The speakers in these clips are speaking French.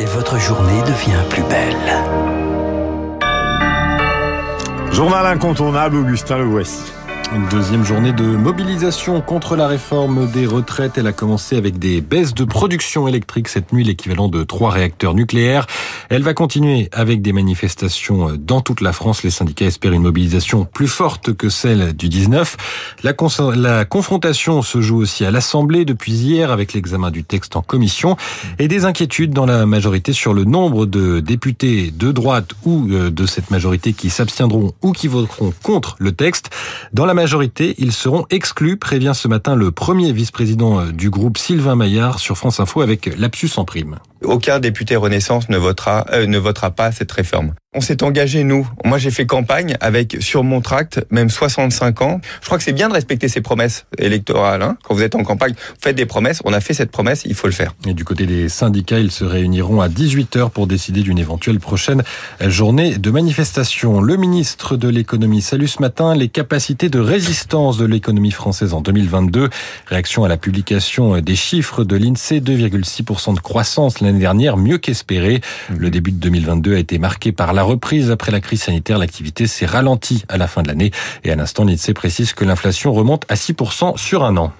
et votre journée devient plus belle. Journal incontournable, Augustin Le Voici. Une deuxième journée de mobilisation contre la réforme des retraites. Elle a commencé avec des baisses de production électrique cette nuit, l'équivalent de trois réacteurs nucléaires. Elle va continuer avec des manifestations dans toute la France. Les syndicats espèrent une mobilisation plus forte que celle du 19. La, confrontation se joue aussi à l'Assemblée depuis hier avec l'examen du texte en commission et des inquiétudes dans la majorité sur le nombre de députés de droite ou euh, de cette majorité qui s'abstiendront ou qui voteront contre le texte. Dans la majorité, ils seront exclus, prévient ce matin le premier vice-président du groupe Sylvain Maillard sur France Info avec Lapsus en prime. Aucun député Renaissance ne votera, euh, ne votera pas cette réforme. On s'est engagé, nous. Moi, j'ai fait campagne avec, sur mon tract, même 65 ans. Je crois que c'est bien de respecter ses promesses électorales. Hein. Quand vous êtes en campagne, vous faites des promesses. On a fait cette promesse, il faut le faire. Et du côté des syndicats, ils se réuniront à 18h pour décider d'une éventuelle prochaine journée de manifestation. Le ministre de l'économie salue ce matin les capacités de résistance de l'économie française en 2022. Réaction à la publication des chiffres de l'INSEE, 2,6% de croissance l'année dernière, mieux qu'espéré. Le début de 2022 a été marqué par la reprise après la crise sanitaire. L'activité s'est ralentie à la fin de l'année. Et à l'instant, l'INSEE précise que l'inflation remonte à 6% sur un an.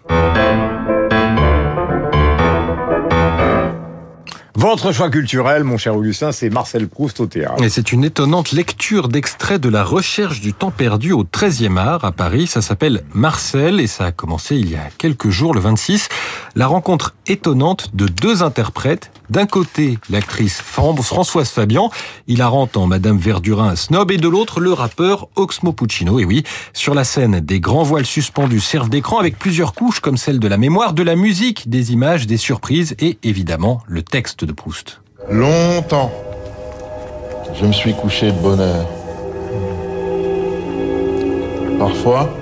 Votre choix culturel, mon cher Augustin, c'est Marcel Proust au théâtre. Et c'est une étonnante lecture d'extrait de la recherche du temps perdu au 13e art à Paris. Ça s'appelle Marcel et ça a commencé il y a quelques jours, le 26. La rencontre étonnante de deux interprètes. D'un côté, l'actrice Françoise Fabian, hilarante en Madame Verdurin snob, et de l'autre, le rappeur Oxmo Puccino. Et oui, sur la scène, des grands voiles suspendus servent d'écran avec plusieurs couches comme celle de la mémoire, de la musique, des images, des surprises et évidemment le texte de Proust. Longtemps, je me suis couché de bonne heure. Parfois,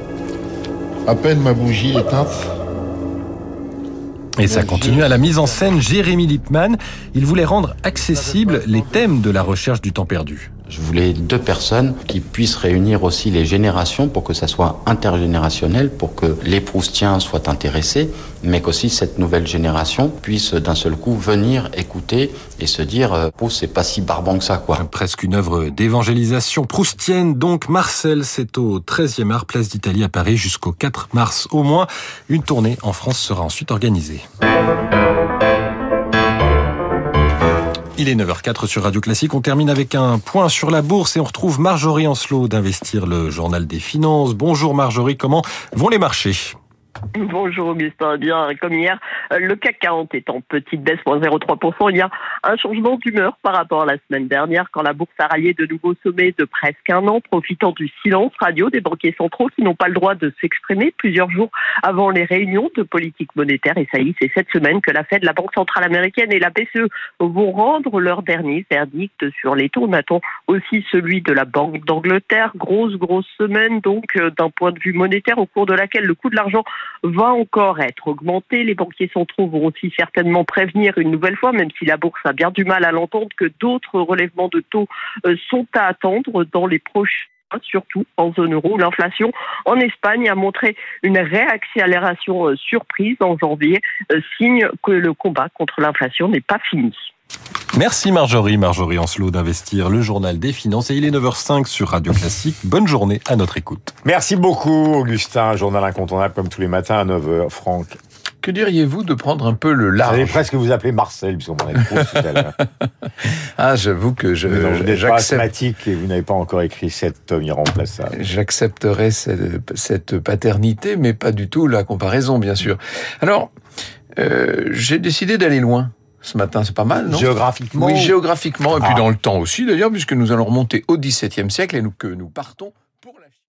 à peine ma bougie éteinte, et ça continue à la mise en scène Jérémy Lippmann. Il voulait rendre accessibles les thèmes de la recherche du temps perdu. Je voulais deux personnes qui puissent réunir aussi les générations pour que ça soit intergénérationnel, pour que les Proustiens soient intéressés, mais qu'aussi cette nouvelle génération puisse d'un seul coup venir écouter et se dire Proust c'est pas si barbant que ça quoi. Presque une œuvre d'évangélisation proustienne donc Marcel c'est au 13e art place d'Italie à Paris jusqu'au 4 mars au moins. Une tournée en France sera ensuite organisée. Il est 9h04 sur Radio Classique. On termine avec un point sur la bourse et on retrouve Marjorie Ancelot d'Investir le journal des finances. Bonjour Marjorie, comment vont les marchés? Bonjour Augustin, bien comme hier, le CAC 40 est en petite baisse, moins 0,3%. Il y a un changement d'humeur par rapport à la semaine dernière quand la bourse a rallié de nouveaux sommets de presque un an, profitant du silence radio des banquiers centraux qui n'ont pas le droit de s'exprimer plusieurs jours avant les réunions de politique monétaire. Et ça y est, c'est cette semaine que la Fed, la Banque centrale américaine et la BCE vont rendre leur dernier verdict sur les taux. On attend aussi celui de la Banque d'Angleterre. Grosse, grosse semaine donc d'un point de vue monétaire au cours de laquelle le coût de l'argent va encore être augmenté. Les banquiers centraux vont aussi certainement prévenir une nouvelle fois, même si la bourse a bien du mal à l'entendre, que d'autres relèvements de taux sont à attendre dans les prochains surtout en zone euro. L'inflation en Espagne a montré une réaccélération surprise en janvier, signe que le combat contre l'inflation n'est pas fini. Merci Marjorie, Marjorie Ancelot d'Investir, le journal des finances. Et il est 9h05 sur Radio Classique. Bonne journée à notre écoute. Merci beaucoup Augustin, journal incontournable comme tous les matins à 9h. Franck. Que diriez-vous de prendre un peu le large J'allais presque vous appeler Marcel, puisqu'on m'en a trop tout à l'heure. Ah, j'avoue que je, Mais non, vous n'êtes pas j'accepte, asthmatique et vous n'avez pas encore écrit sept tomes irremplaçables. j'accepterai cette, cette paternité, mais pas du tout la comparaison, bien sûr. Alors, euh, j'ai décidé d'aller loin ce matin, c'est pas mal, non? Géographiquement Oui, géographiquement, et puis Ah. dans le temps aussi, d'ailleurs, puisque nous allons remonter au XVIIe siècle et nous, que nous partons